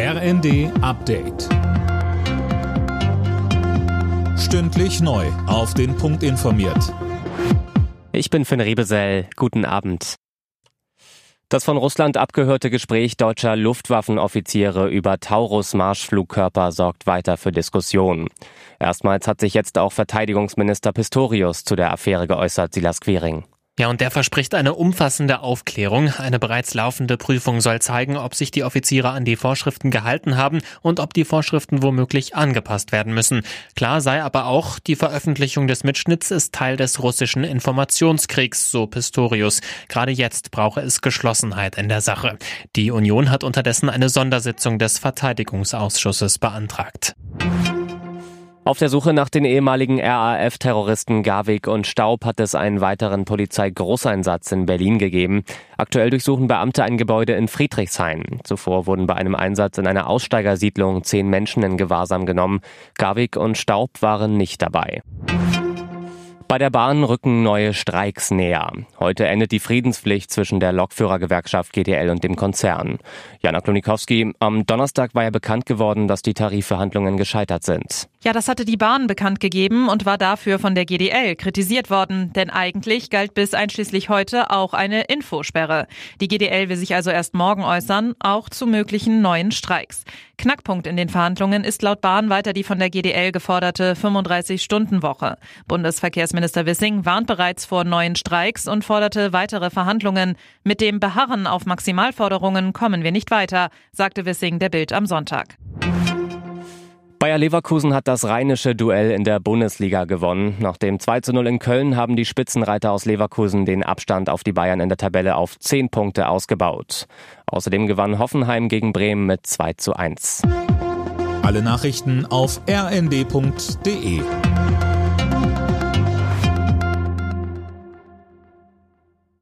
RND Update. Stündlich neu. Auf den Punkt informiert. Ich bin Finn Rebesell. Guten Abend. Das von Russland abgehörte Gespräch deutscher Luftwaffenoffiziere über Taurus-Marschflugkörper sorgt weiter für Diskussionen. Erstmals hat sich jetzt auch Verteidigungsminister Pistorius zu der Affäre geäußert, Silas Quering. Ja, und der verspricht eine umfassende Aufklärung. Eine bereits laufende Prüfung soll zeigen, ob sich die Offiziere an die Vorschriften gehalten haben und ob die Vorschriften womöglich angepasst werden müssen. Klar sei aber auch, die Veröffentlichung des Mitschnitts ist Teil des russischen Informationskriegs, so Pistorius. Gerade jetzt brauche es Geschlossenheit in der Sache. Die Union hat unterdessen eine Sondersitzung des Verteidigungsausschusses beantragt. Auf der Suche nach den ehemaligen RAF-Terroristen Garwig und Staub hat es einen weiteren Polizeigroßeinsatz in Berlin gegeben. Aktuell durchsuchen Beamte ein Gebäude in Friedrichshain. Zuvor wurden bei einem Einsatz in einer Aussteigersiedlung zehn Menschen in Gewahrsam genommen. Garwig und Staub waren nicht dabei. Bei der Bahn rücken neue Streiks näher. Heute endet die Friedenspflicht zwischen der Lokführergewerkschaft GDL und dem Konzern. Jana Klonikowski, am Donnerstag war ja bekannt geworden, dass die Tarifverhandlungen gescheitert sind. Ja, das hatte die Bahn bekannt gegeben und war dafür von der GDL kritisiert worden, denn eigentlich galt bis einschließlich heute auch eine Infosperre. Die GDL will sich also erst morgen äußern, auch zu möglichen neuen Streiks. Knackpunkt in den Verhandlungen ist laut Bahn weiter die von der GDL geforderte 35-Stunden-Woche. Bundesverkehrsminister Wissing warnt bereits vor neuen Streiks und forderte weitere Verhandlungen. Mit dem Beharren auf Maximalforderungen kommen wir nicht weiter, sagte Wissing der Bild am Sonntag. Bayer Leverkusen hat das rheinische Duell in der Bundesliga gewonnen. Nach dem 2 zu 0 in Köln haben die Spitzenreiter aus Leverkusen den Abstand auf die Bayern in der Tabelle auf 10 Punkte ausgebaut. Außerdem gewann Hoffenheim gegen Bremen mit 2 zu 1. Alle Nachrichten auf rnd.de